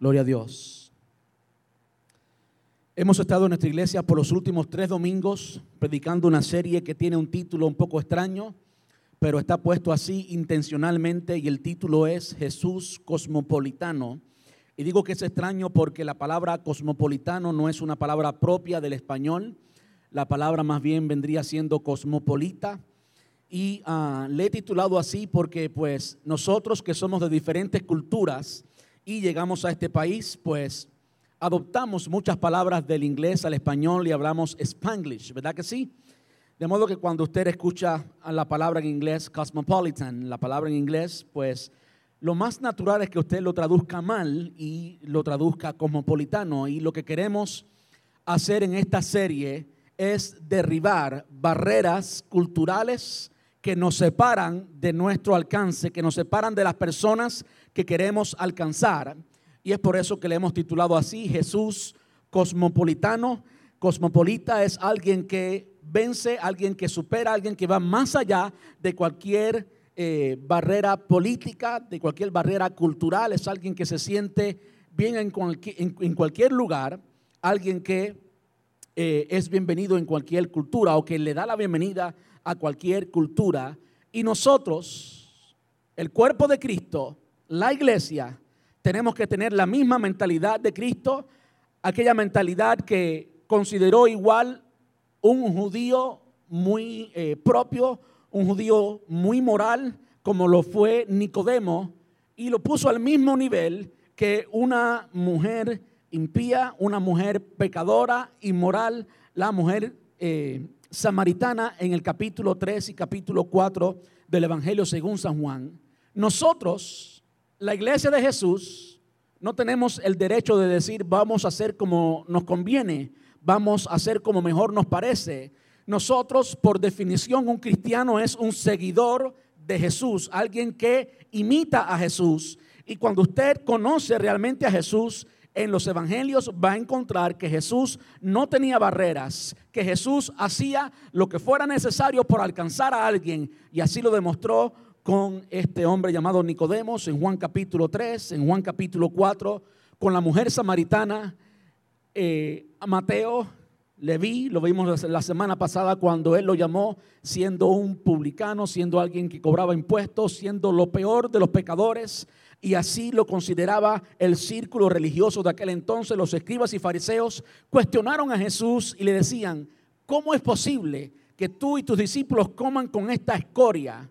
Gloria a Dios. Hemos estado en nuestra iglesia por los últimos tres domingos predicando una serie que tiene un título un poco extraño, pero está puesto así intencionalmente y el título es Jesús Cosmopolitano. Y digo que es extraño porque la palabra cosmopolitano no es una palabra propia del español, la palabra más bien vendría siendo cosmopolita. Y uh, le he titulado así porque pues nosotros que somos de diferentes culturas, y llegamos a este país, pues adoptamos muchas palabras del inglés al español y hablamos spanglish, ¿verdad que sí? De modo que cuando usted escucha la palabra en inglés cosmopolitan, la palabra en inglés, pues lo más natural es que usted lo traduzca mal y lo traduzca cosmopolitano. Y lo que queremos hacer en esta serie es derribar barreras culturales que nos separan de nuestro alcance, que nos separan de las personas que queremos alcanzar. Y es por eso que le hemos titulado así, Jesús cosmopolitano. Cosmopolita es alguien que vence, alguien que supera, alguien que va más allá de cualquier eh, barrera política, de cualquier barrera cultural. Es alguien que se siente bien en, en, cualquier lugar, alguien que eh, es bienvenido en cualquier cultura o que le da la bienvenida a cualquier cultura. Y nosotros, el cuerpo de Cristo, la iglesia, tenemos que tener la misma mentalidad de Cristo, aquella mentalidad que consideró igual un judío muy eh, propio, un judío muy moral, como lo fue Nicodemo, y lo puso al mismo nivel que una mujer impía, una mujer pecadora, inmoral, la mujer eh, samaritana en el capítulo 3 y capítulo 4 del Evangelio según San Juan. Nosotros, la iglesia de Jesús no tenemos el derecho de decir vamos a hacer como nos conviene, vamos a hacer como mejor nos parece. Nosotros, por definición, un cristiano es un seguidor de Jesús, alguien que imita a Jesús. Y cuando usted conoce realmente a Jesús, en los evangelios va a encontrar que Jesús no tenía barreras, que Jesús hacía lo que fuera necesario por alcanzar a alguien. Y así lo demostró con este hombre llamado Nicodemos en Juan capítulo 3, en Juan capítulo 4, con la mujer samaritana, eh, Mateo, Leví, lo vimos la semana pasada cuando él lo llamó siendo un publicano, siendo alguien que cobraba impuestos, siendo lo peor de los pecadores, y así lo consideraba el círculo religioso de aquel entonces. Los escribas y fariseos cuestionaron a Jesús y le decían, ¿cómo es posible que tú y tus discípulos coman con esta escoria?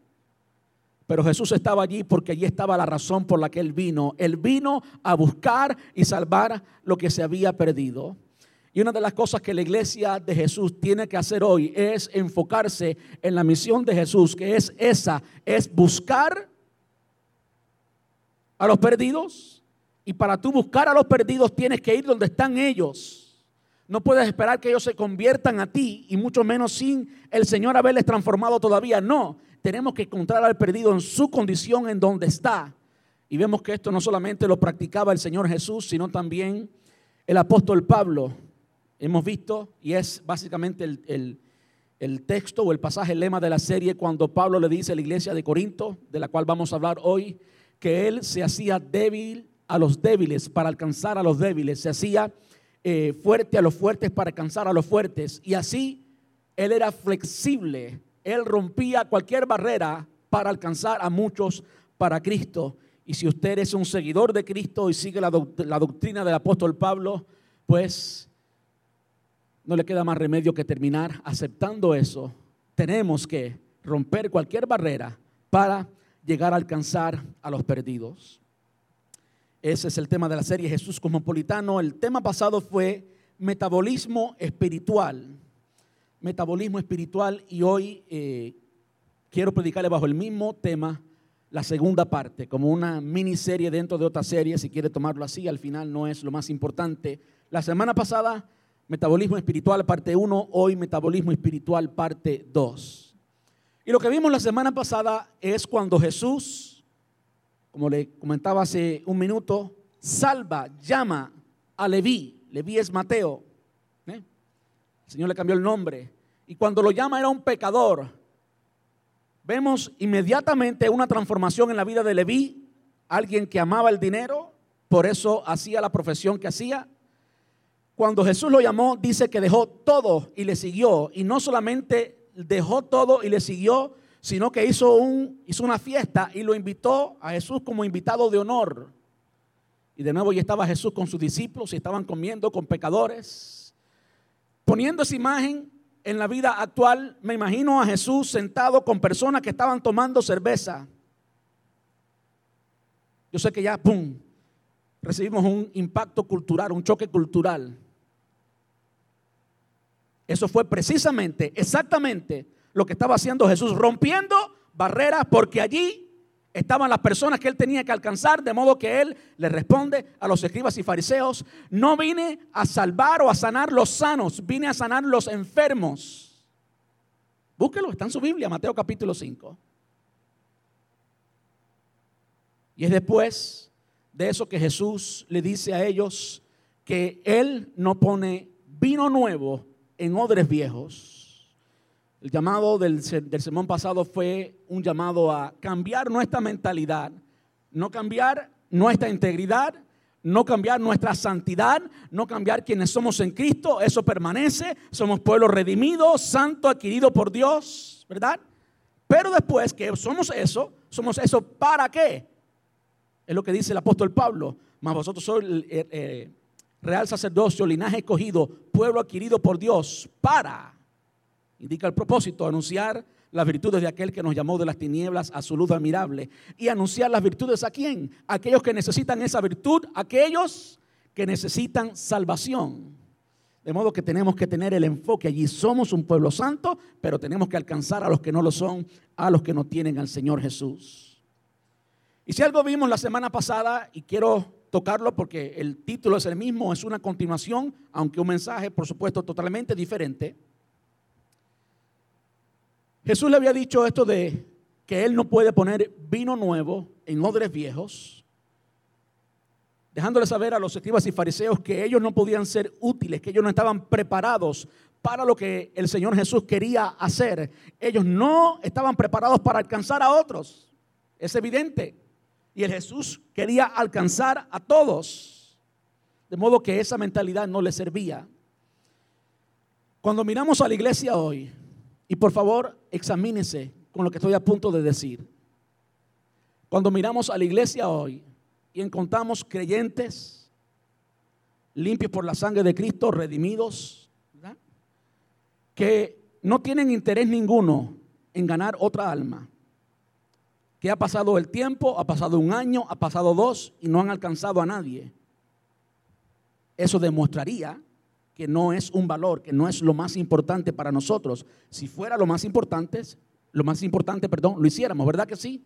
Pero Jesús estaba allí porque allí estaba la razón por la que Él vino. Él vino a buscar y salvar lo que se había perdido. Y una de las cosas que la iglesia de Jesús tiene que hacer hoy es enfocarse en la misión de Jesús, que es esa, es buscar a los perdidos. Y para tú buscar a los perdidos tienes que ir donde están ellos. No puedes esperar que ellos se conviertan a ti y mucho menos sin el Señor haberles transformado todavía. No, tenemos que encontrar al perdido en su condición, en donde está. Y vemos que esto no solamente lo practicaba el Señor Jesús, sino también el apóstol Pablo. Hemos visto, y es básicamente el, el, texto o el pasaje, el lema de la serie, cuando Pablo le dice a la iglesia de Corinto, de la cual vamos a hablar hoy, que él se hacía débil a los débiles para alcanzar a los débiles, se hacía eh, fuerte a los fuertes para alcanzar a los fuertes. Y así él era flexible él rompía cualquier barrera para alcanzar a muchos para Cristo. Y si usted es un seguidor de Cristo y sigue la, doctrina del apóstol Pablo, pues no le queda más remedio que terminar aceptando eso. Tenemos que romper cualquier barrera para llegar a alcanzar a los perdidos. Ese es el tema de la serie Jesús Cosmopolitano. El tema pasado fue metabolismo espiritual metabolismo espiritual y hoy eh, quiero predicarle bajo el mismo tema la segunda parte, como una miniserie dentro de otra serie, si quiere tomarlo así, al final no es lo más importante. La semana pasada, metabolismo espiritual parte 1, hoy metabolismo espiritual parte 2. Y lo que vimos la semana pasada es cuando Jesús, como le comentaba hace un minuto, salva, llama a Leví, Leví es Mateo, ¿eh? el Señor le cambió el nombre, y cuando lo llama era un pecador. Vemos inmediatamente una transformación en la vida de Leví, alguien que amaba el dinero, por eso hacía la profesión que hacía. Cuando Jesús lo llamó, dice que dejó todo y le siguió. Y no solamente dejó todo y le siguió, sino que hizo, un, hizo una fiesta y lo invitó a Jesús como invitado de honor. Y de nuevo ya estaba Jesús con sus discípulos y estaban comiendo con pecadores. Poniendo esa imagen en la vida actual, me imagino a Jesús sentado con personas que estaban tomando cerveza. Yo sé que ya, ¡pum!, recibimos un impacto cultural, un choque cultural. Eso fue precisamente, exactamente lo que estaba haciendo Jesús, rompiendo barreras porque allí estaban las personas que él tenía que alcanzar, de modo que él le responde a los escribas y fariseos, no vine a salvar o a sanar los sanos, vine a sanar los enfermos. Búsquelo, está en su Biblia, Mateo capítulo 5. Y es después de eso que Jesús le dice a ellos que Él no pone vino nuevo en odres viejos. El llamado del, del sermón pasado fue un llamado a cambiar nuestra mentalidad, no cambiar nuestra integridad, no cambiar nuestra santidad, no cambiar quienes somos en Cristo, eso permanece, somos pueblo redimido, santo, adquirido por Dios, ¿verdad? Pero después que somos eso, somos eso para qué? Es lo que dice el apóstol Pablo. Mas vosotros sois el, eh, real sacerdocio, linaje escogido, pueblo adquirido por Dios para, indica el propósito, anunciar las virtudes de aquel que nos llamó de las tinieblas a su luz admirable. Y anunciar las virtudes a quién? aquellos que necesitan esa virtud, aquellos que necesitan salvación. De modo que tenemos que tener el enfoque allí. Somos un pueblo santo, pero tenemos que alcanzar a los que no lo son, a los que no tienen al Señor Jesús. Y si algo vimos la semana pasada, y quiero tocarlo porque el título es el mismo, es una continuación, aunque un mensaje, por supuesto, totalmente diferente. Jesús le había dicho esto de que él no puede poner vino nuevo en odres viejos, dejándole saber a los escribas y fariseos que ellos no podían ser útiles, que ellos no estaban preparados para lo que el Señor Jesús quería hacer. Ellos no estaban preparados para alcanzar a otros. Es evidente. Y el Jesús quería alcanzar a todos. De modo que esa mentalidad no le servía. Cuando miramos a la iglesia hoy, y por favor examínese con lo que estoy a punto de decir. Cuando miramos a la iglesia hoy y encontramos creyentes limpios por la sangre de Cristo, redimidos, que no tienen interés ninguno en ganar otra alma, ha pasado el tiempo, ha pasado un año, ha pasado dos y no han alcanzado a nadie. Eso demostraría que no es un valor, que no es lo más importante para nosotros. Si fuera lo más importante, lo más importante, perdón, lo hiciéramos, ¿verdad que sí?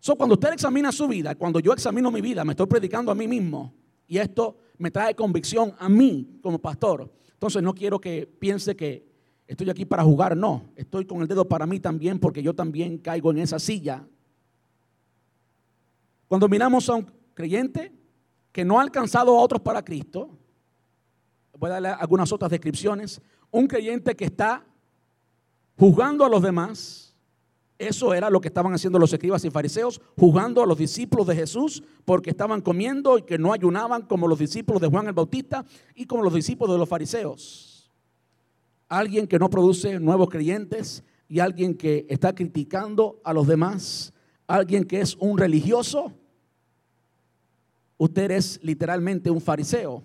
So, cuando usted examina su vida, cuando yo examino mi vida, me estoy predicando a mí mismo y esto me trae convicción a mí como pastor. Entonces no quiero que piense que estoy aquí para jugar, no, estoy con el dedo para mí también porque yo también caigo en esa silla. Cuando miramos a un creyente que no ha alcanzado a otros para Cristo, voy a darle algunas otras descripciones, un creyente que está juzgando a los demás, eso era lo que estaban haciendo los escribas y fariseos, juzgando a los discípulos de Jesús porque estaban comiendo y que no ayunaban como los discípulos de Juan el Bautista y como los discípulos de los fariseos. Alguien que no produce nuevos creyentes y alguien que está criticando a los demás, alguien que es un religioso, usted es literalmente un fariseo.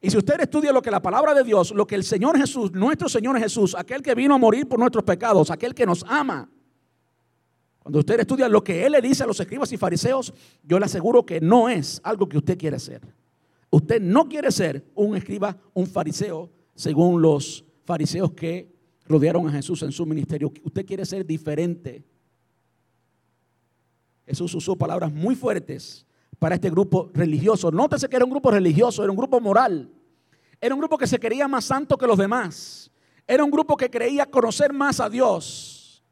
Y si usted estudia lo que la palabra de Dios, lo que el Señor Jesús, nuestro Señor Jesús, aquel que vino a morir por nuestros pecados, aquel que nos ama, cuando usted estudia lo que Él le dice a los escribas y fariseos, yo le aseguro que no es algo que usted quiere ser. Usted no quiere ser un escriba, un fariseo, según los fariseos que rodearon a Jesús en su ministerio. Usted quiere ser diferente. Jesús usó palabras muy fuertes para este grupo religioso. Nótese que era un grupo religioso, era un grupo moral. Era un grupo que se quería más santo que los demás. Era un grupo que creía conocer más a Dios.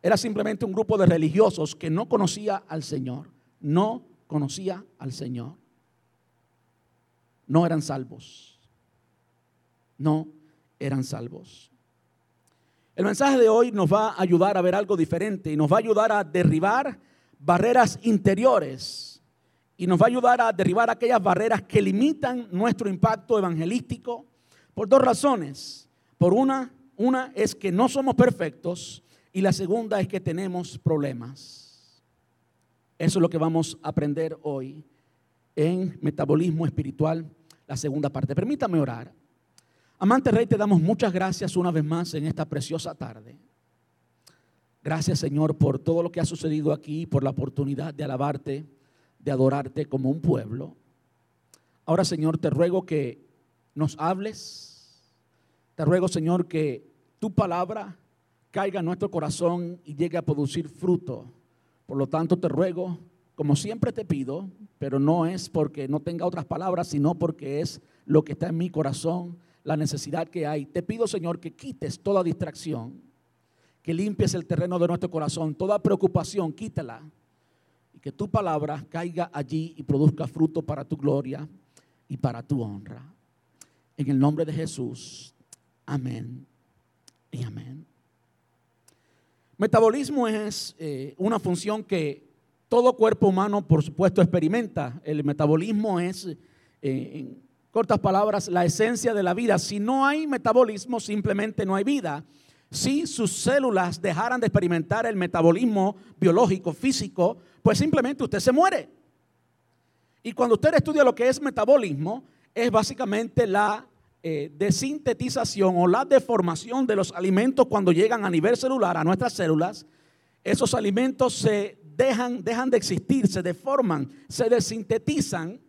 Era simplemente un grupo de religiosos que no conocía al Señor. No conocía al Señor no eran salvos. No eran salvos. El mensaje de hoy nos va a ayudar a ver algo diferente y nos va a ayudar a derribar barreras interiores y nos va a ayudar a derribar aquellas barreras que limitan nuestro impacto evangelístico por dos razones. Por una, una es que no somos perfectos y la segunda es que tenemos problemas. Eso es lo que vamos a aprender hoy en metabolismo espiritual, la segunda parte. Permítame orar. Amante Rey, te damos muchas gracias una vez más en esta preciosa tarde. Gracias Señor por todo lo que ha sucedido aquí, por la oportunidad de alabarte, de adorarte como un pueblo. Ahora Señor, te ruego que nos hables. Te ruego Señor que tu palabra caiga en nuestro corazón y llegue a producir fruto. Por lo tanto, te ruego, como siempre te pido, pero no es porque no tenga otras palabras, sino porque es lo que está en mi corazón, la necesidad que hay. Te pido, Señor, que quites toda distracción, que limpies el terreno de nuestro corazón, toda preocupación, quítala. Y que tu palabra caiga allí y produzca fruto para tu gloria y para tu honra. En el nombre de Jesús. Amén y amén. Metabolismo es eh, una función que todo cuerpo humano, por supuesto, experimenta. El metabolismo es, eh, cortas palabras, la esencia de la vida. Si no hay metabolismo, simplemente no hay vida. Si sus células dejaran de experimentar el metabolismo biológico, físico, pues simplemente usted se muere. Y cuando usted estudia lo que es metabolismo, es básicamente la eh, de sintetización o la deformación de los alimentos cuando llegan a nivel celular, a nuestras células, esos alimentos se dejan, dejan de existir, se deforman, se desintetizan.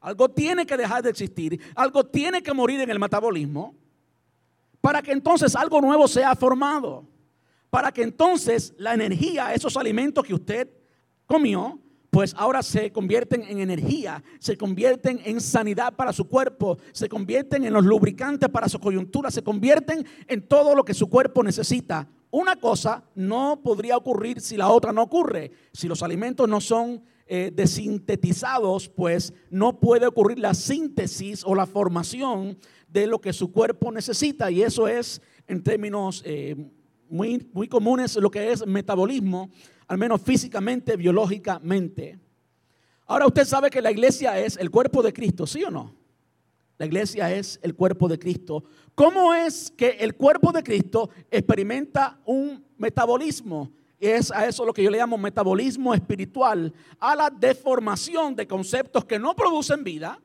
Algo tiene que dejar de existir, algo tiene que morir en el metabolismo para que entonces algo nuevo sea formado, para que entonces la energía, esos alimentos que usted comió, pues ahora se convierten en energía, se convierten en sanidad para su cuerpo, se convierten en los lubricantes para su coyuntura, se convierten en todo lo que su cuerpo necesita. Una cosa no podría ocurrir si la otra no ocurre. Si los alimentos no son eh, desintetizados, pues no puede ocurrir la síntesis o la formación de lo que su cuerpo necesita. Y eso es, en términos eh, muy, muy comunes, lo que es metabolismo al menos físicamente, biológicamente. Ahora usted sabe que la iglesia es el cuerpo de Cristo, ¿sí o no? La iglesia es el cuerpo de Cristo. ¿Cómo es que el cuerpo de Cristo experimenta un metabolismo? Es a eso lo que yo le llamo metabolismo espiritual, a la deformación de conceptos que no producen vida.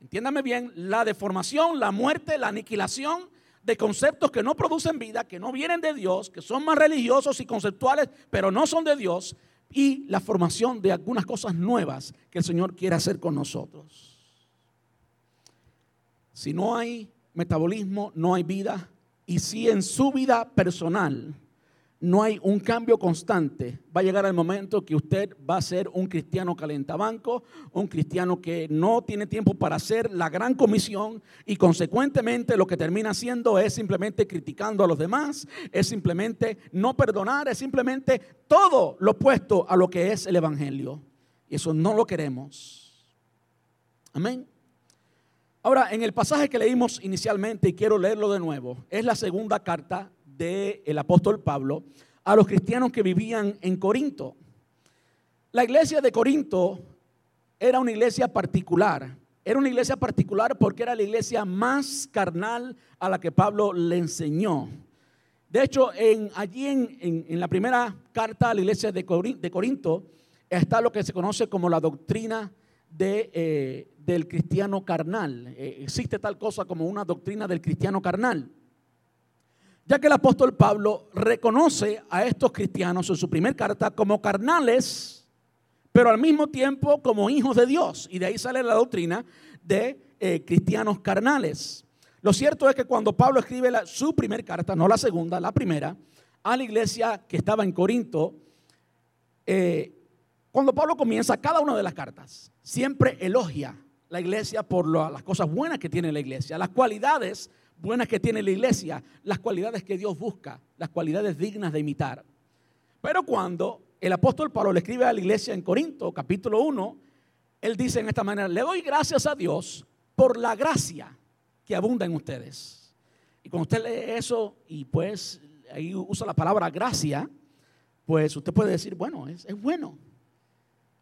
Entiéndame bien, la deformación, la muerte, la aniquilación de conceptos que no producen vida, que no vienen de Dios, que son más religiosos y conceptuales, pero no son de Dios, y la formación de algunas cosas nuevas que el Señor quiere hacer con nosotros. Si no hay metabolismo, no hay vida, y si en su vida personal no hay un cambio constante, va a llegar el momento que usted va a ser un cristiano calentabanco, un cristiano que no tiene tiempo para hacer la gran comisión y consecuentemente lo que termina haciendo es simplemente criticando a los demás, es simplemente no perdonar, es simplemente todo lo opuesto a lo que es el Evangelio. Y eso no lo queremos. Amén. Ahora, en el pasaje que leímos inicialmente, y quiero leerlo de nuevo, es la segunda carta del apóstol Pablo a los cristianos que vivían en Corinto. La iglesia de Corinto era una iglesia particular. Era una iglesia particular porque era la iglesia más carnal a la que Pablo le enseñó. De hecho, en, allí en, la primera carta a la iglesia de, Corinto, está lo que se conoce como la doctrina de, eh, del cristiano carnal. Eh, existe tal cosa como una doctrina del cristiano carnal ya que el apóstol Pablo reconoce a estos cristianos en su primer carta como carnales, pero al mismo tiempo como hijos de Dios. Y de ahí sale la doctrina de eh, cristianos carnales. Lo cierto es que cuando Pablo escribe su primer carta, no la segunda, la primera, a la iglesia que estaba en Corinto, eh, cuando Pablo comienza cada una de las cartas, siempre elogia la iglesia por las cosas buenas que tiene la iglesia, las cualidades buenas que tiene la iglesia, las cualidades que Dios busca, las cualidades dignas de imitar. Pero cuando el apóstol Pablo le escribe a la iglesia en Corinto, capítulo 1, él dice en esta manera, le doy gracias a Dios por la gracia que abunda en ustedes. Y cuando usted lee eso y pues ahí usa la palabra gracia, pues usted puede decir, bueno, es, es bueno.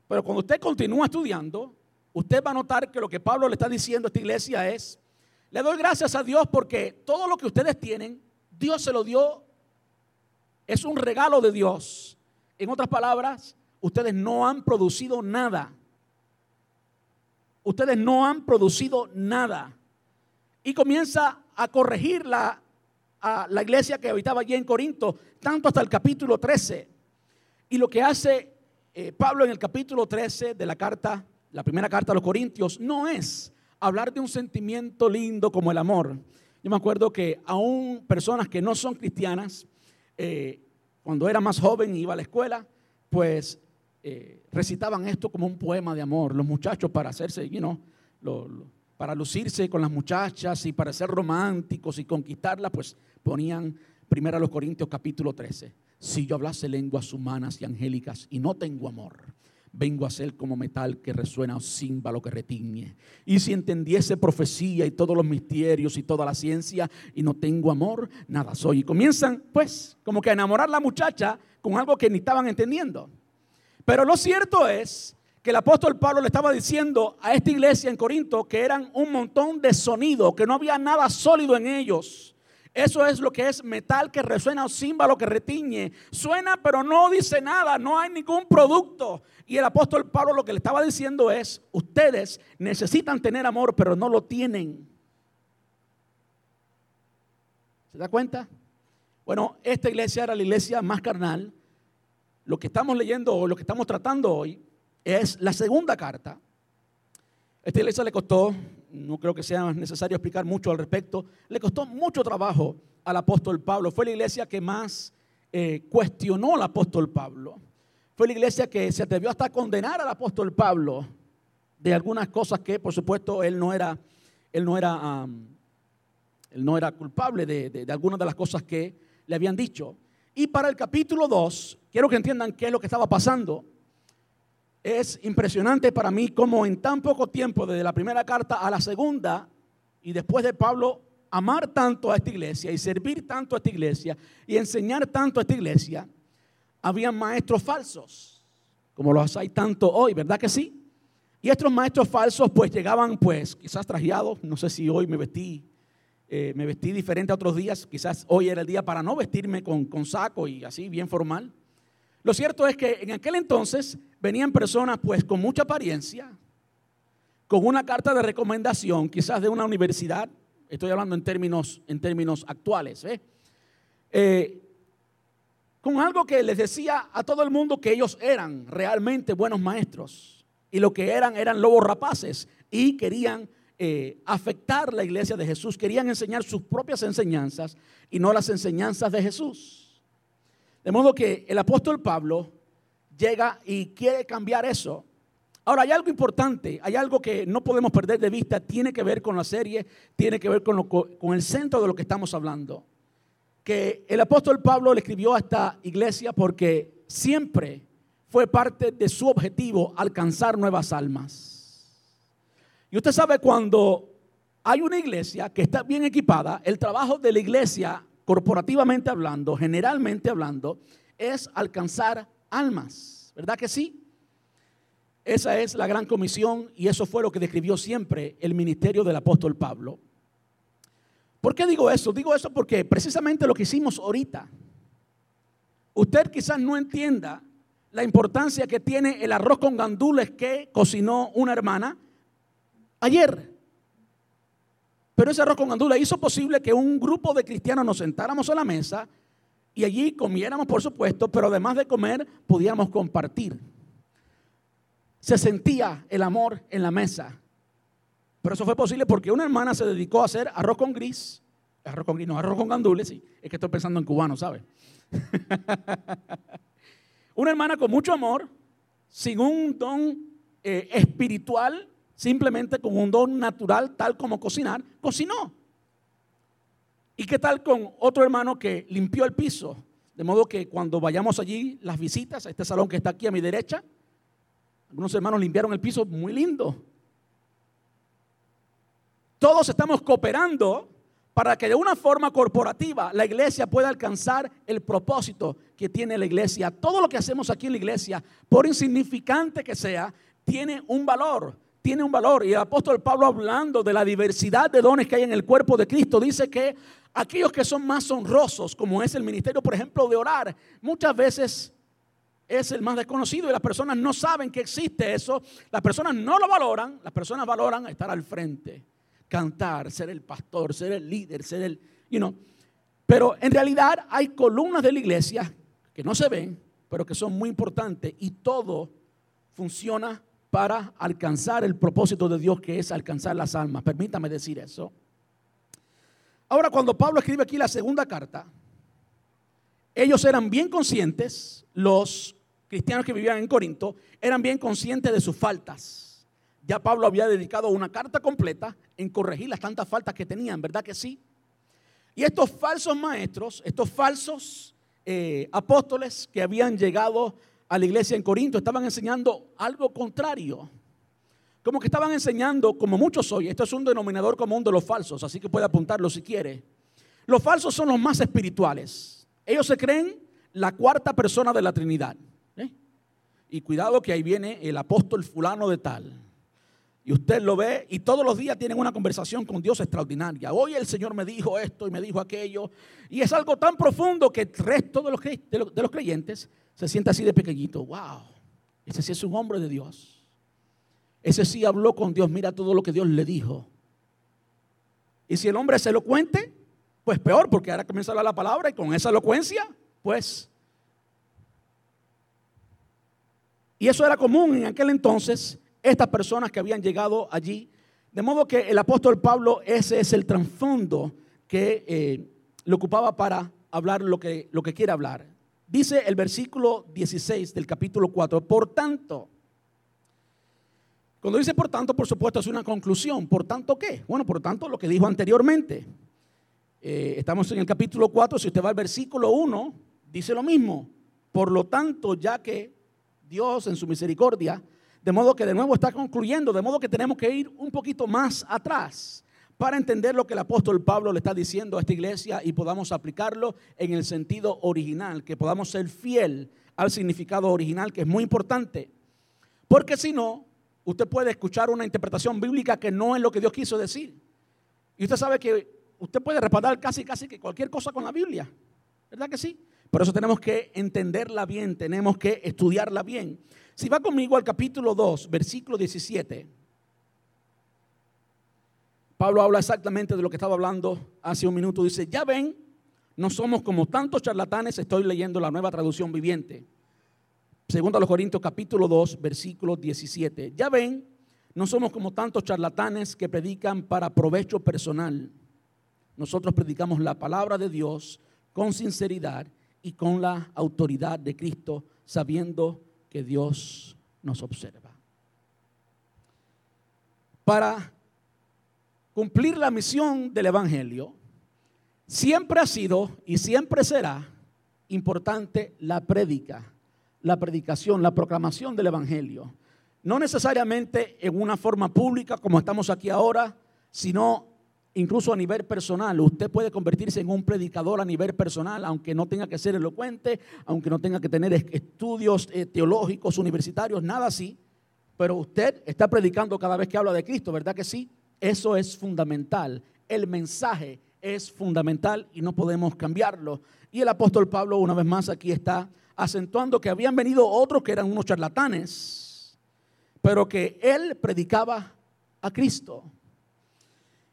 Pero cuando usted continúa estudiando, usted va a notar que lo que Pablo le está diciendo a esta iglesia es, le doy gracias a Dios porque todo lo que ustedes tienen, Dios se lo dio, es un regalo de Dios. En otras palabras, ustedes no han producido nada. Ustedes no han producido nada. Y comienza a corregir la, a la iglesia que habitaba allí en Corinto, tanto hasta el capítulo 13. Y lo que hace eh, Pablo en el capítulo 13 de la carta, la primera carta a los Corintios, no es hablar de un sentimiento lindo como el amor. Yo me acuerdo que aún personas que no son cristianas, eh, cuando era más joven y iba a la escuela, pues eh, recitaban esto como un poema de amor. Los muchachos para hacerse, you para lucirse con las muchachas y para ser románticos y conquistarlas, pues ponían primero a los Corintios capítulo 13. Si yo hablase lenguas humanas y angélicas y no tengo amor, vengo a ser como metal que resuena o címbalo que retiñe. Y si entendiese profecía y todos los misterios y toda la ciencia y no tengo amor, nada soy. Y comienzan pues como que a enamorar a la muchacha con algo que ni estaban entendiendo. Pero lo cierto es que el apóstol Pablo le estaba diciendo a esta iglesia en Corinto que eran un montón de sonido, que no había nada sólido en ellos eso es lo que es metal que resuena o címbalo que retiñe. Suena pero no dice nada, no hay ningún producto. Y el apóstol Pablo lo que le estaba diciendo es, ustedes necesitan tener amor pero no lo tienen. ¿Se da cuenta? Bueno, esta iglesia era la iglesia más carnal. Lo que estamos leyendo o lo que estamos tratando hoy es la segunda carta. Esta iglesia le costó no creo que sea necesario explicar mucho al respecto, le costó mucho trabajo al apóstol Pablo. Fue la iglesia que más eh, cuestionó al apóstol Pablo. Fue la iglesia que se atrevió hasta a condenar al apóstol Pablo de algunas cosas que, por supuesto, él no era, él no era, él no era culpable de, de algunas de las cosas que le habían dicho. Y para el capítulo 2, quiero que entiendan qué es lo que estaba pasando. Es impresionante para mí cómo en tan poco tiempo, desde la primera carta a la segunda, y después de Pablo amar tanto a esta iglesia y servir tanto a esta iglesia y enseñar tanto a esta iglesia, había maestros falsos, como los hay tanto hoy, ¿verdad que sí? Y estos maestros falsos pues llegaban pues quizás trajeados, no sé si hoy me vestí, eh, me vestí diferente a otros días, quizás hoy era el día para no vestirme con, con saco y así bien formal. Lo cierto es que en aquel entonces venían personas pues con mucha apariencia, con una carta de recomendación, quizás de una universidad, estoy hablando en términos, en términos actuales, ¿eh? Con algo que les decía a todo el mundo que ellos eran realmente buenos maestros y lo que eran eran lobos rapaces y querían eh, afectar la iglesia de Jesús, querían enseñar sus propias enseñanzas y no las enseñanzas de Jesús. De modo que el apóstol Pablo llega y quiere cambiar eso. Ahora, hay algo importante, hay algo que no podemos perder de vista, tiene que ver con la serie, tiene que ver con, con el centro de lo que estamos hablando. Que el apóstol Pablo le escribió a esta iglesia porque siempre fue parte de su objetivo alcanzar nuevas almas. Y usted sabe cuando hay una iglesia que está bien equipada, el trabajo de la iglesia corporativamente hablando, generalmente hablando, es alcanzar almas. ¿Verdad que sí? Esa es la gran comisión y eso fue lo que describió siempre el ministerio del apóstol Pablo. ¿Por qué digo eso? Digo eso porque precisamente lo que hicimos ahorita, usted quizás no entienda la importancia que tiene el arroz con gandules que cocinó una hermana ayer. Pero ese arroz con gandules hizo posible que un grupo de cristianos nos sentáramos a la mesa y allí comiéramos, por supuesto, pero además de comer, pudiéramos compartir. Se sentía el amor en la mesa. Pero eso fue posible porque una hermana se dedicó a hacer arroz con gris, arroz con gris, no, arroz con gandules, sí, es que estoy pensando en cubano, ¿sabe? una hermana con mucho amor, sin un don eh, espiritual, simplemente con un don natural, tal como cocinar, cocinó. ¿Y qué tal con otro hermano que limpió el piso? De modo que cuando vayamos allí, las visitas a este salón que está aquí a mi derecha, algunos hermanos limpiaron el piso muy lindo. Todos estamos cooperando para que de una forma corporativa la iglesia pueda alcanzar el propósito que tiene la iglesia. Todo lo que hacemos aquí en la iglesia, por insignificante que sea, tiene un valor, tiene un valor. Y el apóstol Pablo hablando de la diversidad de dones que hay en el cuerpo de Cristo, dice que aquellos que son más honrosos, como es el ministerio, por ejemplo, de orar, muchas veces es el más desconocido y las personas no saben que existe eso, las personas no lo valoran, las personas valoran estar al frente cantar, ser el pastor, ser el líder, ser el. Pero en realidad hay columnas de la iglesia que no se ven, pero que son muy importantes y todo funciona para alcanzar el propósito de Dios que es alcanzar las almas. Permítame decir eso. Ahora, cuando Pablo escribe aquí la segunda carta, ellos eran bien conscientes, los cristianos que vivían en Corinto, eran bien conscientes de sus faltas ya Pablo había dedicado una carta completa en corregir las tantas faltas que tenían, ¿verdad que sí? Y estos falsos maestros, estos falsos eh, apóstoles que habían llegado a la iglesia en Corinto, estaban enseñando algo contrario. Como que estaban enseñando, como muchos hoy, esto es un denominador común de los falsos, así que puede apuntarlo si quiere. Los falsos son los más espirituales. Ellos se creen la cuarta persona de la Trinidad. ¿eh? Y cuidado que ahí viene el apóstol fulano de tal. Y usted lo ve y todos los días tienen una conversación con Dios extraordinaria. Hoy el Señor me dijo esto y me dijo aquello. Y es algo tan profundo que el resto de los, de los creyentes se siente así de pequeñito. ¡Wow! Ese sí es un hombre de Dios. Ese sí habló con Dios. Mira todo lo que Dios le dijo. Y si el hombre se lo cuente, pues peor, porque ahora comienza a hablar la palabra y con esa elocuencia, pues. Y eso era común en aquel entonces estas personas que habían llegado allí. De modo que el apóstol Pablo, ese es el trasfondo que eh, le ocupaba para hablar lo que, lo que quiere hablar. Dice el versículo 16 del capítulo 4, por tanto, cuando dice por tanto, por supuesto es una conclusión. ¿Por tanto qué? Bueno, por tanto lo que dijo anteriormente. Eh, estamos en el capítulo 4, si usted va al versículo 1, dice lo mismo. Por lo tanto, ya que Dios en su misericordia de modo que de nuevo está concluyendo, de modo que tenemos que ir un poquito más atrás para entender lo que el apóstol Pablo le está diciendo a esta iglesia y podamos aplicarlo en el sentido original, que podamos ser fiel al significado original, que es muy importante. Porque si no, usted puede escuchar una interpretación bíblica que no es lo que Dios quiso decir. Y usted sabe que usted puede respaldar casi, casi que cualquier cosa con la Biblia. ¿Verdad que sí? Por eso tenemos que entenderla bien, tenemos que estudiarla bien. Si va conmigo al capítulo 2, versículo 17, Pablo habla exactamente de lo que estaba hablando hace un minuto. Dice, ya ven, no somos como tantos charlatanes, estoy leyendo la nueva traducción viviente. Segundo a los Corintios capítulo 2, versículo 17. Ya ven, no somos como tantos charlatanes que predican para provecho personal. Nosotros predicamos la palabra de Dios con sinceridad y con la autoridad de Cristo, sabiendo que Dios nos observa. Para cumplir la misión del Evangelio, siempre ha sido y siempre será importante la prédica, la predicación, la proclamación del Evangelio. No necesariamente en una forma pública como estamos aquí ahora, sino incluso a nivel personal. Usted puede convertirse en un predicador a nivel personal, aunque no tenga que ser elocuente, aunque no tenga que tener estudios eh, teológicos, universitarios, nada así. Pero usted está predicando cada vez que habla de Cristo, ¿verdad que sí? Eso es fundamental. El mensaje es fundamental y no podemos cambiarlo. Y el apóstol Pablo, una vez más, aquí está acentuando que habían venido otros que eran unos charlatanes, pero que él predicaba a Cristo.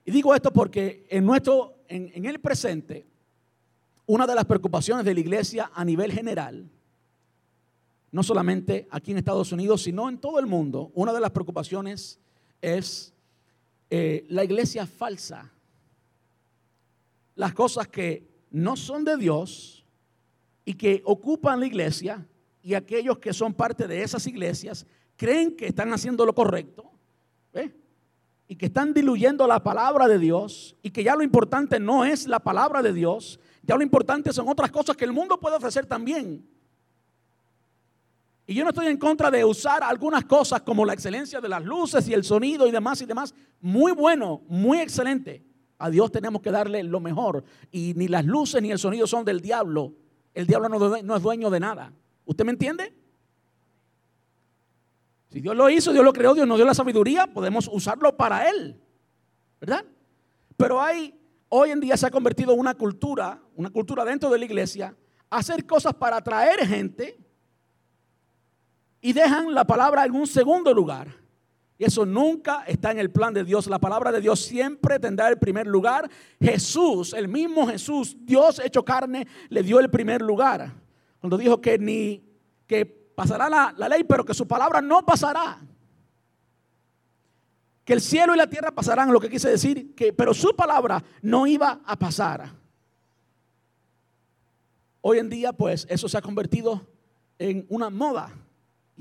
Y digo esto porque en nuestro, en, el presente, una de las preocupaciones de la iglesia a nivel general, no solamente aquí en Estados Unidos, sino en todo el mundo, una de las preocupaciones es eh, la iglesia falsa. Las cosas que no son de Dios y que ocupan la iglesia y aquellos que son parte de esas iglesias creen que están haciendo lo correcto. ¿Ve? y que están diluyendo la palabra de Dios y que ya lo importante no es la palabra de Dios, ya lo importante son otras cosas que el mundo puede ofrecer también. Y yo no estoy en contra de usar algunas cosas como la excelencia de las luces y el sonido y demás y demás. Muy bueno, muy excelente. A Dios tenemos que darle lo mejor. Y ni las luces ni el sonido son del diablo. El diablo no, es dueño de nada. ¿Usted me entiende? Si Dios lo hizo, Dios lo creó, Dios nos dio la sabiduría, podemos usarlo para Él. ¿Verdad? Pero hay, hoy en día se ha convertido en una cultura, una cultura dentro de la iglesia, hacer cosas para atraer gente y dejan la palabra en un segundo lugar. Y eso nunca está en el plan de Dios. La palabra de Dios siempre tendrá el primer lugar. Jesús, el mismo Jesús, Dios hecho carne, le dio el primer lugar. Cuando dijo que ni que pasará la, la ley, pero que su palabra no pasará. Que el cielo y la tierra pasarán, lo que quise decir, que, pero su palabra no iba a pasar. Hoy en día, pues, eso se ha convertido en una moda.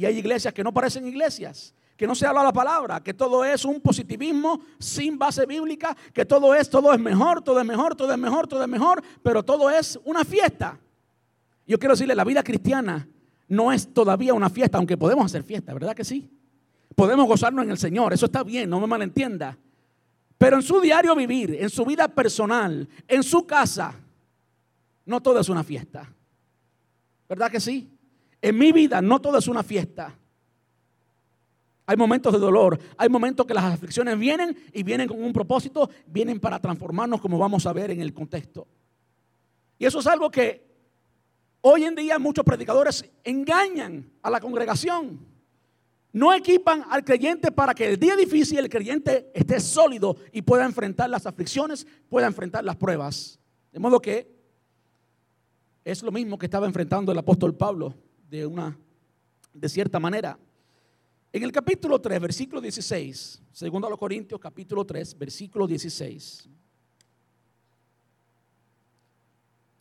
Y hay iglesias que no parecen iglesias, que no se habla la palabra, que todo es un positivismo sin base bíblica, que todo es, todo es mejor, todo es mejor, todo es mejor, todo es mejor, pero todo es una fiesta. Yo quiero decirle, la vida cristiana no es todavía una fiesta, aunque podemos hacer fiesta, ¿verdad que sí? Podemos gozarnos en el Señor, eso está bien, no me malentienda. Pero en su diario vivir, en su vida personal, en su casa, no todo es una fiesta. ¿Verdad que sí? En mi vida no todo es una fiesta. Hay momentos de dolor, hay momentos que las aflicciones vienen y vienen con un propósito, vienen para transformarnos como vamos a ver en el contexto. Y eso es algo que hoy en día muchos predicadores engañan a la congregación. No equipan al creyente para que el día difícil el creyente esté sólido y pueda enfrentar las aflicciones, pueda enfrentar las pruebas. De modo que es lo mismo que estaba enfrentando el apóstol Pablo de una de cierta manera. En el capítulo 3, versículo 16, segundo a los Corintios, capítulo 3, versículo 16.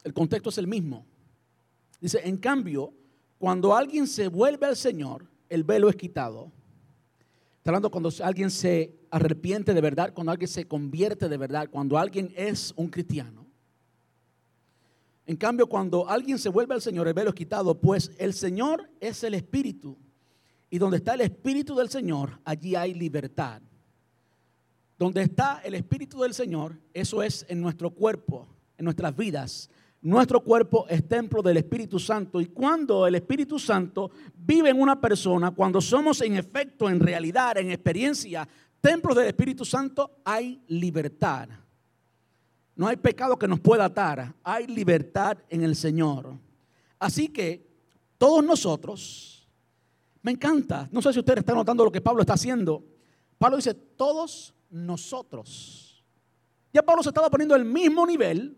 El contexto es el mismo. Dice, en cambio, cuando alguien se vuelve al Señor, el velo es quitado. Está hablando cuando alguien se arrepiente de verdad, cuando alguien se convierte de verdad, cuando alguien es un cristiano. En cambio, cuando alguien se vuelve al Señor, el velo es quitado, pues el Señor es el Espíritu. Y donde está el Espíritu del Señor, allí hay libertad. Donde está el Espíritu del Señor, eso es en nuestro cuerpo, en nuestras vidas. Nuestro cuerpo es templo del Espíritu Santo y cuando el Espíritu Santo vive en una persona, cuando somos en efecto, en realidad, en experiencia, templos del Espíritu Santo, hay libertad. No hay pecado que nos pueda atar. Hay libertad en el Señor. Así que todos nosotros, me encanta, no sé si ustedes están notando lo que Pablo está haciendo. Pablo dice, todos nosotros. Ya Pablo se estaba poniendo al mismo nivel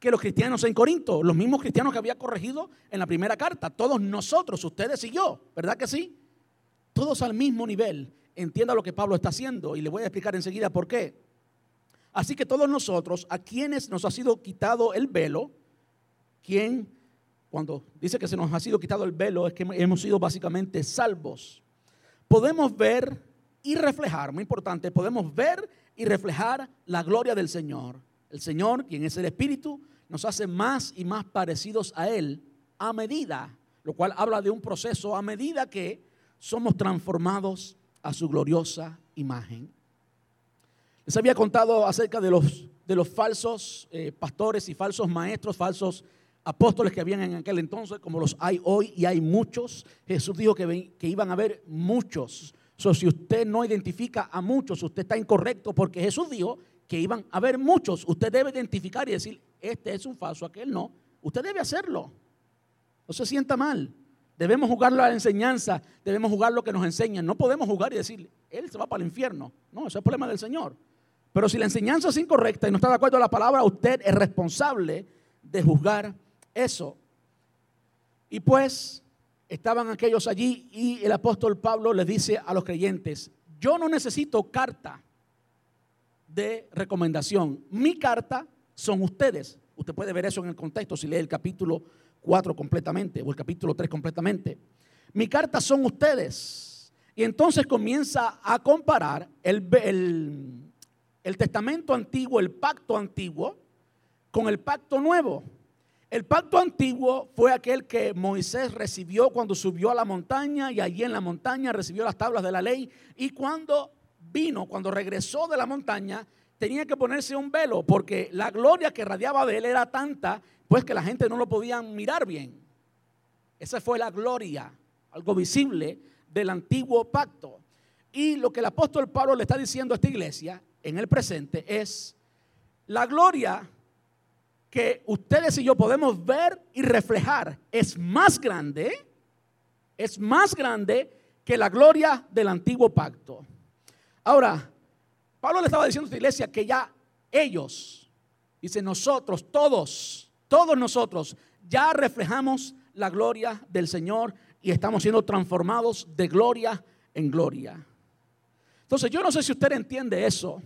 que los cristianos en Corinto, los mismos cristianos que había corregido en la primera carta. Todos nosotros, ustedes y yo, ¿verdad que sí? Todos al mismo nivel. Entienda lo que Pablo está haciendo y le voy a explicar enseguida por qué. Así que todos nosotros, a quienes nos ha sido quitado el velo, quien, cuando dice que se nos ha sido quitado el velo, es que hemos sido básicamente salvos. Podemos ver y reflejar, muy importante, podemos ver y reflejar la gloria del Señor. El Señor, quien es el Espíritu, nos hace más y más parecidos a Él a medida, lo cual habla de un proceso a medida que somos transformados a su gloriosa imagen. Les había contado acerca de los, de los falsos eh, pastores y falsos maestros, falsos apóstoles que habían en aquel entonces, como los hay hoy y hay muchos. Jesús dijo que, que iban a haber muchos. Si usted no identifica a muchos, usted está incorrecto porque Jesús dijo que iban a haber muchos. Usted debe identificar y decir, este es un falso, aquel no. Usted debe hacerlo. No se sienta mal. Debemos jugar la enseñanza, debemos jugar lo que nos enseñan. No podemos jugar y decir, él se va para el infierno. No, ese es el problema del Señor. Pero si la enseñanza es incorrecta y no está de acuerdo a la palabra, usted es responsable de juzgar eso. Y pues estaban aquellos allí y el apóstol Pablo les dice a los creyentes, yo no necesito carta de recomendación. Mi carta son ustedes. Usted puede ver eso en el contexto si lee el capítulo 4 completamente o el capítulo 3 completamente. Mi carta son ustedes. Y entonces comienza a comparar el, el, el testamento antiguo, el pacto antiguo, con el pacto nuevo. El pacto antiguo fue aquel que Moisés recibió cuando subió a la montaña y allí en la montaña recibió las tablas de la ley y cuando vino, cuando regresó de la montaña, tenía que ponerse un velo porque la gloria que radiaba de él era tanta, pues que la gente no lo podía mirar bien. Esa fue la gloria, algo visible del antiguo pacto. Y lo que el apóstol Pablo le está diciendo a esta iglesia en el presente es la gloria que ustedes y yo podemos ver y reflejar es más grande, es más grande que la gloria del antiguo pacto. Ahora, Pablo le estaba diciendo a esta iglesia que ya ellos, dice nosotros, todos, todos nosotros, ya reflejamos la gloria del Señor y estamos siendo transformados de gloria en gloria. Entonces yo no sé si usted entiende eso.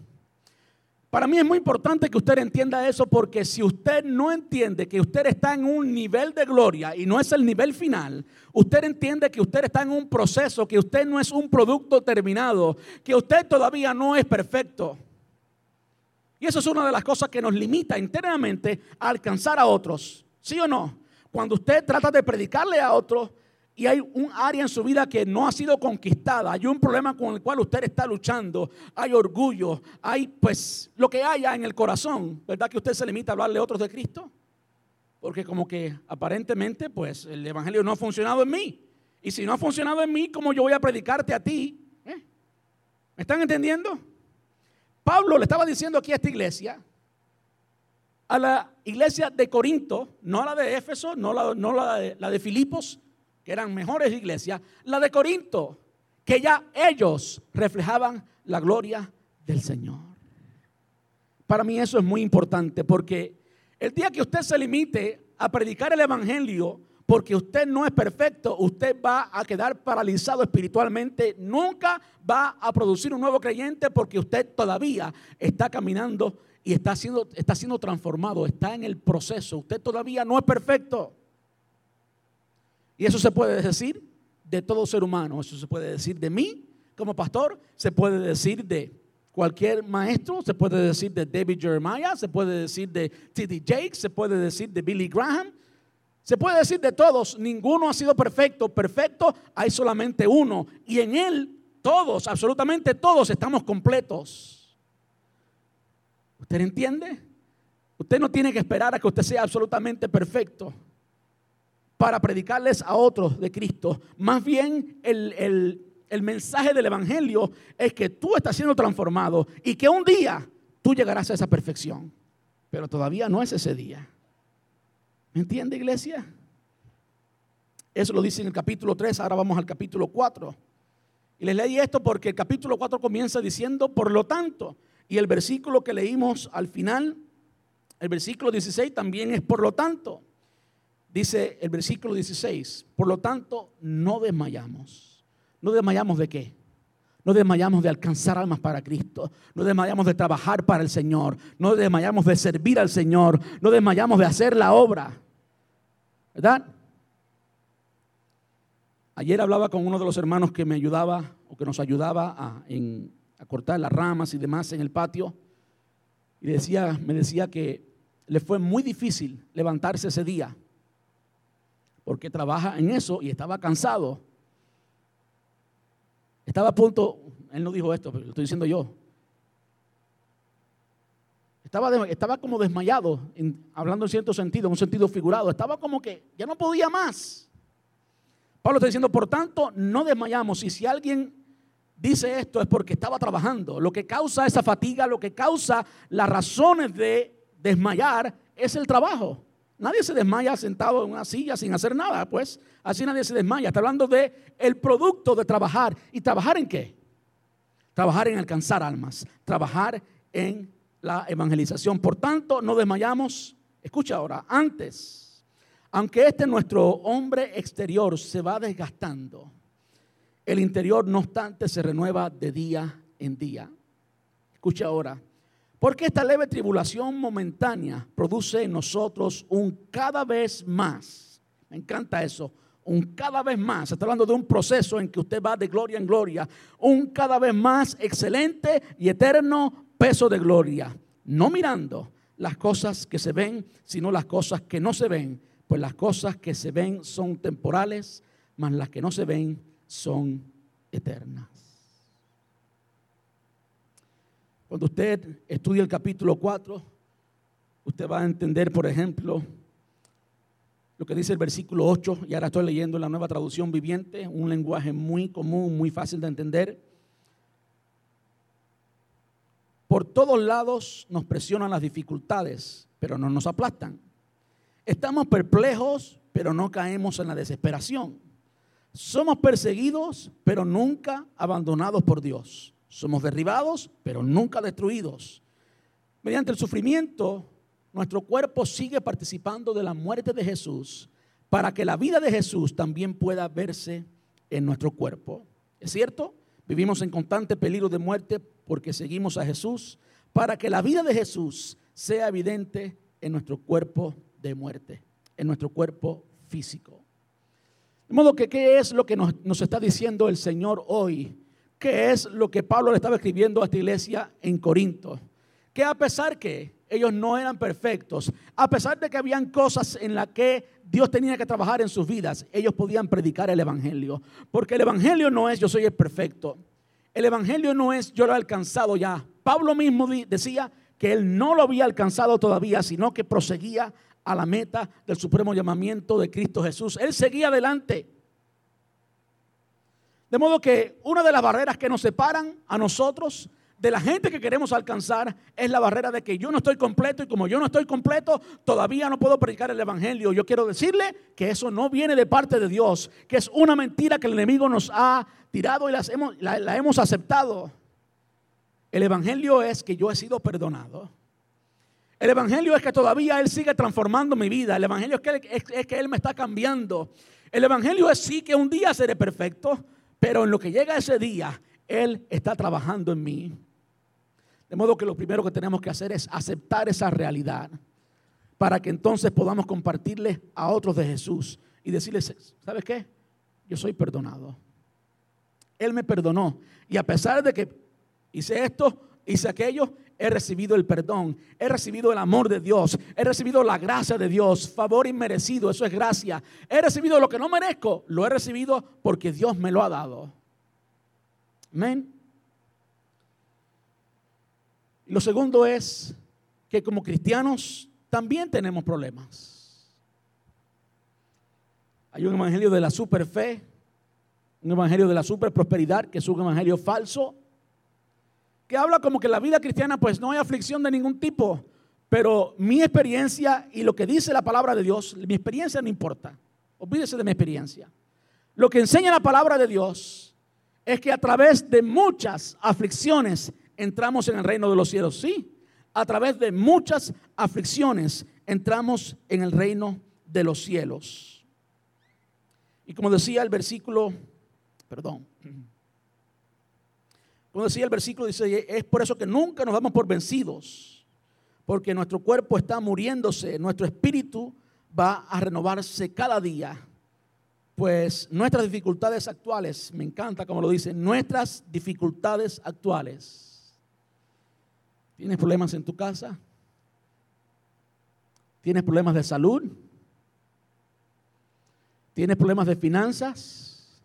Para mí es muy importante que usted entienda eso porque si usted no entiende que usted está en un nivel de gloria y no es el nivel final, usted entiende que usted está en un proceso, que usted no es un producto terminado, que usted todavía no es perfecto. Y eso es una de las cosas que nos limita internamente a alcanzar a otros. ¿Sí o no? Cuando usted trata de predicarle a otros, y hay un área en su vida que no ha sido conquistada, hay un problema con el cual usted está luchando, hay orgullo, hay pues lo que haya en el corazón, ¿verdad que usted se limita a hablarle a otros de Cristo? Porque como que aparentemente pues el Evangelio no ha funcionado en mí. Y si no ha funcionado en mí, ¿cómo yo voy a predicarte a ti? ¿Eh? ¿Me están entendiendo? Pablo le estaba diciendo aquí a esta iglesia, a la iglesia de Corinto, no a la de Éfeso, no la, no la de, la de Filipos, que eran mejores iglesias, la de Corinto, que ya ellos reflejaban la gloria del Señor. Para mí eso es muy importante porque el día que usted se limite a predicar el Evangelio, porque usted no es perfecto, usted va a quedar paralizado espiritualmente, nunca va a producir un nuevo creyente porque usted todavía está caminando y está siendo, está siendo transformado, está en el proceso, usted todavía no es perfecto. Y eso se puede decir de todo ser humano, eso se puede decir de mí como pastor, se puede decir de cualquier maestro, se puede decir de David Jeremiah, se puede decir de T.D. Jakes, se puede decir de Billy Graham, se puede decir de todos, ninguno ha sido perfecto, perfecto hay solamente uno y en él todos, absolutamente todos estamos completos. ¿Usted entiende? Usted no tiene que esperar a que usted sea absolutamente perfecto para predicarles a otros de Cristo. Más bien el, mensaje del Evangelio es que tú estás siendo transformado y que un día tú llegarás a esa perfección. Pero todavía no es ese día. ¿Me entiende iglesia? Eso lo dice en el capítulo 3, ahora vamos al capítulo 4. Y les leí esto porque el capítulo 4 comienza diciendo, por lo tanto, y el versículo que leímos al final, el versículo 16 también es por lo tanto. Dice el versículo 16, por lo tanto, no desmayamos. ¿No desmayamos de qué? No desmayamos de alcanzar almas para Cristo. No desmayamos de trabajar para el Señor. No desmayamos de servir al Señor. No desmayamos de hacer la obra. ¿Verdad? Ayer hablaba con uno de los hermanos que me ayudaba o que nos ayudaba a, cortar las ramas y demás en el patio. Y decía, me decía que le fue muy difícil levantarse ese día porque trabaja en eso y estaba cansado. Estaba a punto, él no dijo esto, pero lo estoy diciendo yo. Estaba, estaba como desmayado, hablando en cierto sentido, en un sentido figurado. Estaba como que ya no podía más. Pablo está diciendo, por tanto, no desmayamos. Y si alguien dice esto es porque estaba trabajando. Lo que causa esa fatiga, lo que causa las razones de desmayar es el trabajo. Nadie se desmaya sentado en una silla sin hacer nada, pues así nadie se desmaya. Está hablando de el producto de trabajar. ¿Y trabajar en qué? Trabajar en alcanzar almas, trabajar en la evangelización. Por tanto, no desmayamos. Escucha ahora, antes, aunque este nuestro hombre exterior se va desgastando, el interior no obstante se renueva de día en día. Escucha ahora, porque esta leve tribulación momentánea produce en nosotros un cada vez más. Me encanta eso. Un cada vez más. Está hablando de un proceso en que usted va de gloria en gloria. Un cada vez más excelente y eterno peso de gloria. No mirando las cosas que se ven, sino las cosas que no se ven. Pues las cosas que se ven son temporales, mas las que no se ven son eternas. Cuando usted estudia el capítulo 4, usted va a entender, por ejemplo, lo que dice el versículo 8, y ahora estoy leyendo la nueva traducción viviente, un lenguaje muy común, muy fácil de entender. Por todos lados nos presionan las dificultades, pero no nos aplastan. Estamos perplejos, pero no caemos en la desesperación. Somos perseguidos, pero nunca abandonados por Dios. Somos derribados, pero nunca destruidos. Mediante el sufrimiento, nuestro cuerpo sigue participando de la muerte de Jesús para que la vida de Jesús también pueda verse en nuestro cuerpo. ¿Es cierto? Vivimos en constante peligro de muerte porque seguimos a Jesús, para que la vida de Jesús sea evidente en nuestro cuerpo de muerte, en nuestro cuerpo físico. De modo que, ¿qué es lo que nos, nos está diciendo el Señor hoy? ¿Qué es lo que Pablo le estaba escribiendo a esta iglesia en Corinto? Que a pesar que ellos no eran perfectos, a pesar de que habían cosas en las que Dios tenía que trabajar en sus vidas, ellos podían predicar el Evangelio. Porque el Evangelio no es yo soy el perfecto. El Evangelio no es yo lo he alcanzado ya. Pablo mismo decía que él no lo había alcanzado todavía, sino que proseguía a la meta del supremo llamamiento de Cristo Jesús. Él seguía adelante. De modo que una de las barreras que nos separan a nosotros de la gente que queremos alcanzar es la barrera de que yo no estoy completo y como yo no estoy completo, todavía no puedo predicar el Evangelio. Yo quiero decirle que eso no viene de parte de Dios, que es una mentira que el enemigo nos ha tirado y hemos, la, hemos aceptado. El Evangelio es que yo he sido perdonado. El Evangelio es que todavía Él sigue transformando mi vida. El Evangelio es que, es que Él me está cambiando. El Evangelio es sí que un día seré perfecto, pero en lo que llega ese día, Él está trabajando en mí. De modo que lo primero que tenemos que hacer es aceptar esa realidad para que entonces podamos compartirle a otros de Jesús y decirles, ¿sabes qué? Yo soy perdonado. Él me perdonó. Y a pesar de que hice esto, hice aquello, he recibido el perdón, he recibido el amor de Dios, he recibido la gracia de Dios, favor inmerecido, eso es gracia. He recibido lo que no merezco, lo he recibido porque Dios me lo ha dado. Amén. Lo segundo es que como cristianos también tenemos problemas. Hay un evangelio de la super fe, un evangelio de la super prosperidad, que es un evangelio falso, que habla como que la vida cristiana pues no hay aflicción de ningún tipo, pero mi experiencia y lo que dice la palabra de Dios, mi experiencia no importa. Olvídese de mi experiencia. Lo que enseña la palabra de Dios es que a través de muchas aflicciones entramos en el reino de los cielos. Sí, a través de muchas aflicciones entramos en el reino de los cielos. Y como decía el versículo, perdón, como decía el versículo, dice, es por eso que nunca nos damos por vencidos, porque nuestro cuerpo está muriéndose, nuestro espíritu va a renovarse cada día. Pues nuestras dificultades actuales, me encanta como lo dice, nuestras dificultades actuales ¿Tienes problemas en tu casa? ¿Tienes problemas de salud? ¿Tienes problemas de finanzas?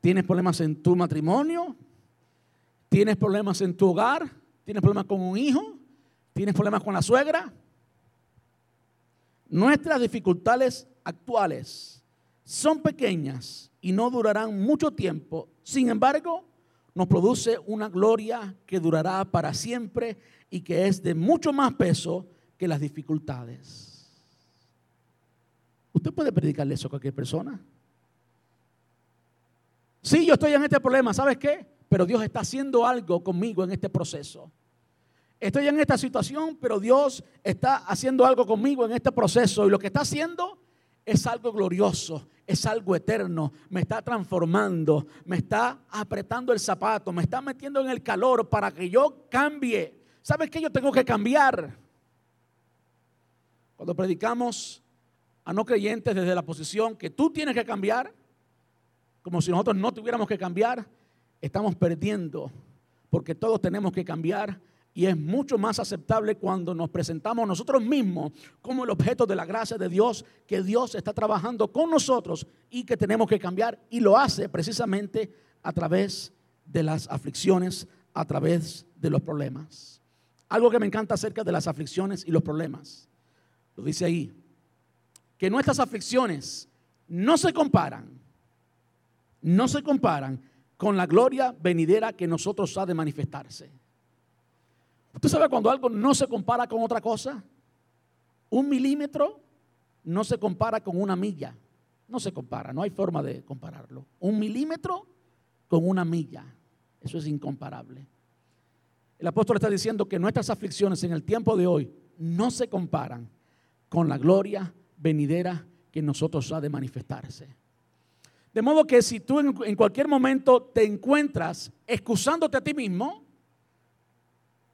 ¿Tienes problemas en tu matrimonio? ¿Tienes problemas en tu hogar? ¿Tienes problemas con un hijo? ¿Tienes problemas con la suegra? Nuestras dificultades actuales son pequeñas y no durarán mucho tiempo. Sin embargo, nos produce una gloria que durará para siempre y que es de mucho más peso que las dificultades. ¿Usted puede predicarle eso a cualquier persona? Sí, yo estoy en este problema, ¿sabes qué? Pero Dios está haciendo algo conmigo en este proceso. Estoy en esta situación, pero Dios está haciendo algo conmigo en este proceso. Y lo que está haciendo es algo glorioso, es algo eterno, me está transformando, me está apretando el zapato, me está metiendo en el calor para que yo cambie. ¿Sabes qué yo tengo que cambiar? Cuando predicamos a no creyentes desde la posición que tú tienes que cambiar, como si nosotros no tuviéramos que cambiar, estamos perdiendo, porque todos tenemos que cambiar y es mucho más aceptable cuando nos presentamos nosotros mismos como el objeto de la gracia de Dios, que Dios está trabajando con nosotros y que tenemos que cambiar. Y lo hace precisamente a través de las aflicciones, a través de los problemas. Algo que me encanta acerca de las aflicciones y los problemas. Lo dice ahí. Que nuestras aflicciones no se comparan, no se comparan con la gloria venidera que nosotros ha de manifestarse. ¿Usted sabe cuando algo no se compara con otra cosa? Un milímetro no se compara con una milla. No se compara, no hay forma de compararlo. Un milímetro con una milla. Eso es incomparable. El apóstol está diciendo que nuestras aflicciones en el tiempo de hoy no se comparan con la gloria venidera que nosotros ha de manifestarse. De modo que si tú en, cualquier momento te encuentras excusándote a ti mismo,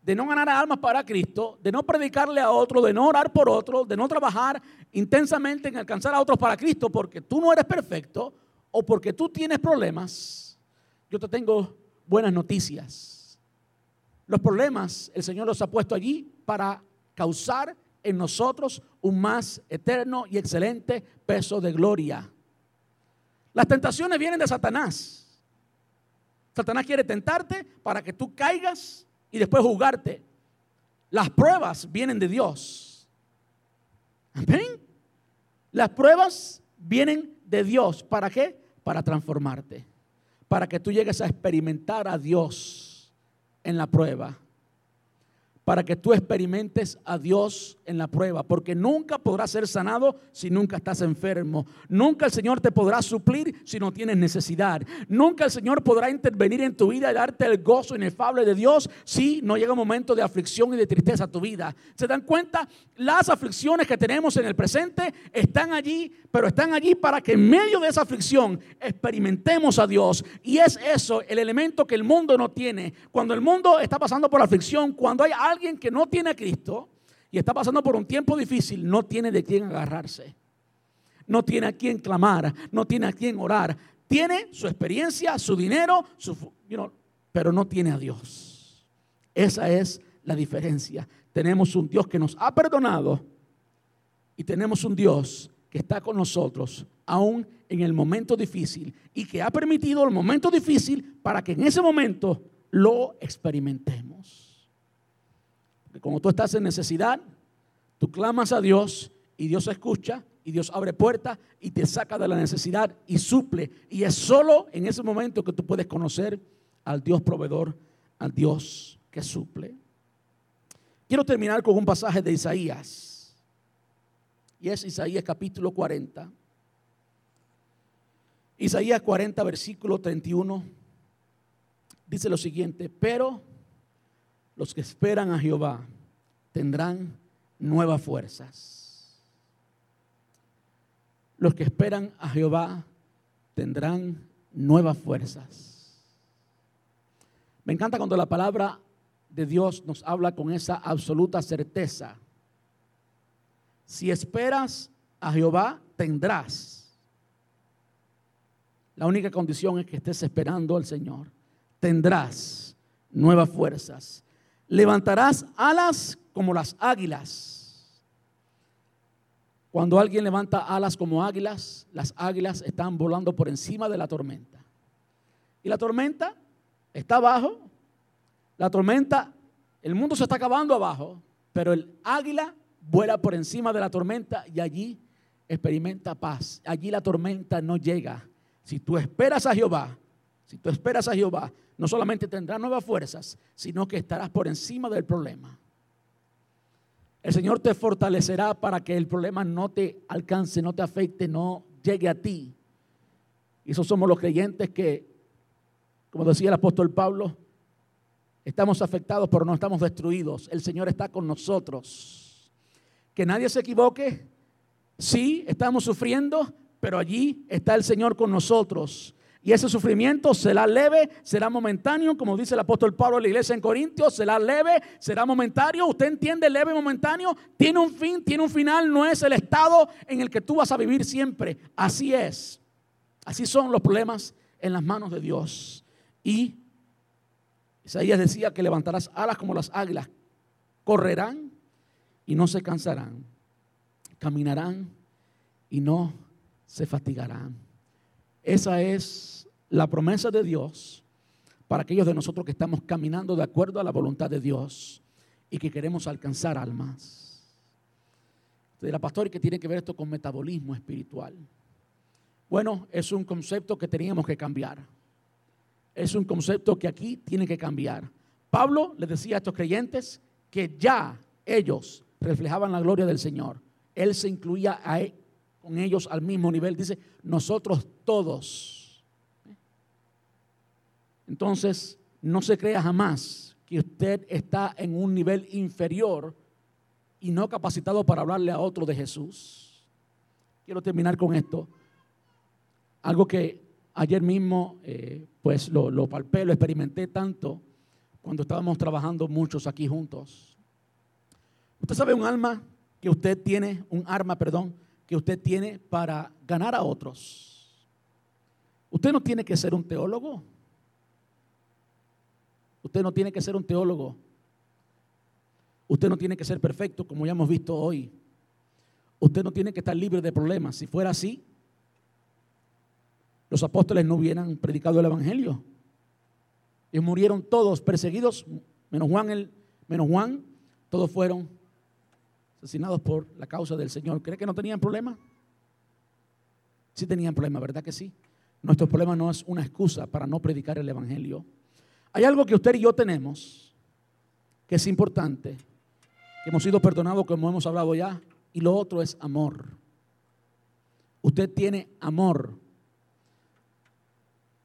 de no ganar almas para Cristo, de no predicarle a otro, de no orar por otro, de no trabajar intensamente en alcanzar a otros para Cristo porque tú no eres perfecto o porque tú tienes problemas, yo te tengo buenas noticias. Los problemas el Señor los ha puesto allí para causar en nosotros un más eterno y excelente peso de gloria. Las tentaciones vienen de Satanás. Satanás quiere tentarte para que tú caigas y después juzgarte. Las pruebas vienen de Dios. Amén. Las pruebas vienen de Dios. ¿Para qué? Para transformarte. Para que tú llegues a experimentar a Dios en la prueba para que tú experimentes a Dios en la prueba, porque nunca podrás ser sanado si nunca estás enfermo. Nunca el Señor te podrá suplir si no tienes necesidad. Nunca el Señor podrá intervenir en tu vida y darte el gozo inefable de Dios si no llega un momento de aflicción y de tristeza a tu vida. ¿Se dan cuenta? Las aflicciones que tenemos en el presente están allí, pero están allí para que en medio de esa aflicción experimentemos a Dios. Y es eso el elemento que el mundo no tiene. Cuando el mundo está pasando por aflicción, cuando hay alguien que no tiene a Cristo y está pasando por un tiempo difícil, no tiene de quién agarrarse. No tiene a quién clamar, no tiene a quién orar. Tiene su experiencia, su dinero, su, pero no tiene a Dios. Esa es la diferencia. Tenemos un Dios que nos ha perdonado y tenemos un Dios que está con nosotros aún en el momento difícil y que ha permitido el momento difícil para que en ese momento lo experimentemos. Como tú estás en necesidad, tú clamas a Dios y Dios escucha y Dios abre puertas y te saca de la necesidad y suple. Y es solo en ese momento que tú puedes conocer al Dios proveedor, al Dios que suple. Quiero terminar con un pasaje de Isaías. Y es Isaías capítulo 40. Isaías 40, versículo 31. Dice lo siguiente, pero los que esperan a Jehová tendrán nuevas fuerzas. Los que esperan a Jehová tendrán nuevas fuerzas. Me encanta cuando la palabra de Dios nos habla con esa absoluta certeza. Si esperas a Jehová, tendrás. La única condición es que estés esperando al Señor. Tendrás nuevas fuerzas levantarás alas como las águilas. Cuando alguien levanta alas como águilas, las águilas están volando por encima de la tormenta. Y la tormenta está abajo. La tormenta, el mundo se está acabando abajo, pero el águila vuela por encima de la tormenta y allí experimenta paz. Allí la tormenta no llega. Si tú esperas a Jehová, si tú esperas a Jehová, no solamente tendrás nuevas fuerzas, sino que estarás por encima del problema. El Señor te fortalecerá para que el problema no te alcance, no te afecte, no llegue a ti. Y esos somos los creyentes que, como decía el apóstol Pablo, estamos afectados pero no estamos destruidos. El Señor está con nosotros. Que nadie se equivoque. Sí, estamos sufriendo, pero allí está el Señor con nosotros. Y ese sufrimiento será leve, será momentáneo, como dice el apóstol Pablo en la iglesia en Corintios, será leve, será momentáneo. ¿Usted entiende leve, momentáneo? Tiene un fin, tiene un final, no es el estado en el que tú vas a vivir siempre. Así es. Así son los problemas en las manos de Dios. Y Isaías decía que levantarás alas como las águilas, correrán y no se cansarán, caminarán y no se fatigarán. Esa es la promesa de Dios para aquellos de nosotros que estamos caminando de acuerdo a la voluntad de Dios y que queremos alcanzar almas. Usted dirá, pastor, ¿y qué tiene que ver esto con metabolismo espiritual? Bueno, es un concepto que teníamos que cambiar. Es un concepto que aquí tiene que cambiar. Pablo le decía a estos creyentes que ya ellos reflejaban la gloria del Señor. Él se incluía e, con ellos al mismo nivel. Dice, nosotros todos. Entonces, no se crea jamás que usted está en un nivel inferior y no capacitado para hablarle a otro de Jesús. Quiero terminar con esto. Algo que ayer mismo, eh, pues lo, lo palpé, lo experimenté tanto cuando estábamos trabajando muchos aquí juntos. Usted sabe un alma que usted tiene, un arma, perdón, que usted tiene para ganar a otros. Usted no tiene que ser un teólogo. Usted no tiene que ser un teólogo. Usted no tiene que ser perfecto, como ya hemos visto hoy. Usted no tiene que estar libre de problemas. Si fuera así, los apóstoles no hubieran predicado el Evangelio. Y murieron todos perseguidos, menos Juan, el, menos Juan, todos fueron asesinados por la causa del Señor. ¿Cree que no tenían problema? Sí tenían problema, ¿verdad que sí? Nuestro problema no es una excusa para no predicar el Evangelio. Hay algo que usted y yo tenemos que es importante, que hemos sido perdonados como hemos hablado ya, y lo otro es amor. Usted tiene amor.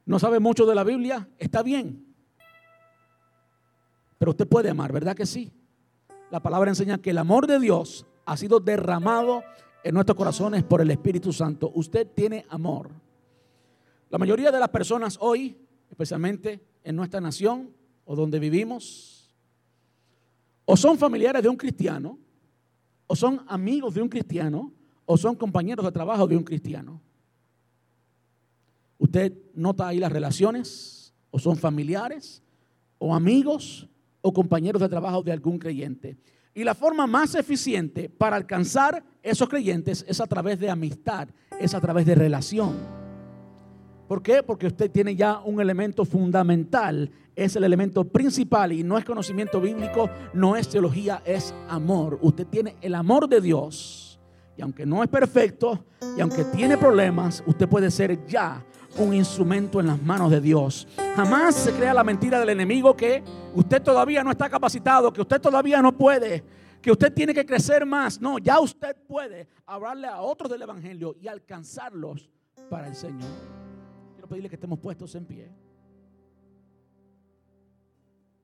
¿No sabe mucho de la Biblia? Está bien. Pero usted puede amar, ¿verdad que sí? La palabra enseña que el amor de Dios ha sido derramado en nuestros corazones por el Espíritu Santo. Usted tiene amor. La mayoría de las personas hoy, especialmente en nuestra nación o donde vivimos, o son familiares de un cristiano, o son amigos de un cristiano, o son compañeros de trabajo de un cristiano. Usted nota ahí las relaciones, o son familiares, o amigos, o compañeros de trabajo de algún creyente. Y la forma más eficiente para alcanzar esos creyentes es a través de amistad, es a través de relación. ¿Por qué? Porque usted tiene ya un elemento fundamental, es el elemento principal y no es conocimiento bíblico, no es teología, es amor. Usted tiene el amor de Dios y aunque no es perfecto y aunque tiene problemas, usted puede ser ya un instrumento en las manos de Dios. Jamás se crea la mentira del enemigo que usted todavía no está capacitado, que usted todavía no puede, que usted tiene que crecer más. No, ya usted puede hablarle a otros del Evangelio y alcanzarlos para el Señor. Quiero pedirle que estemos puestos en pie.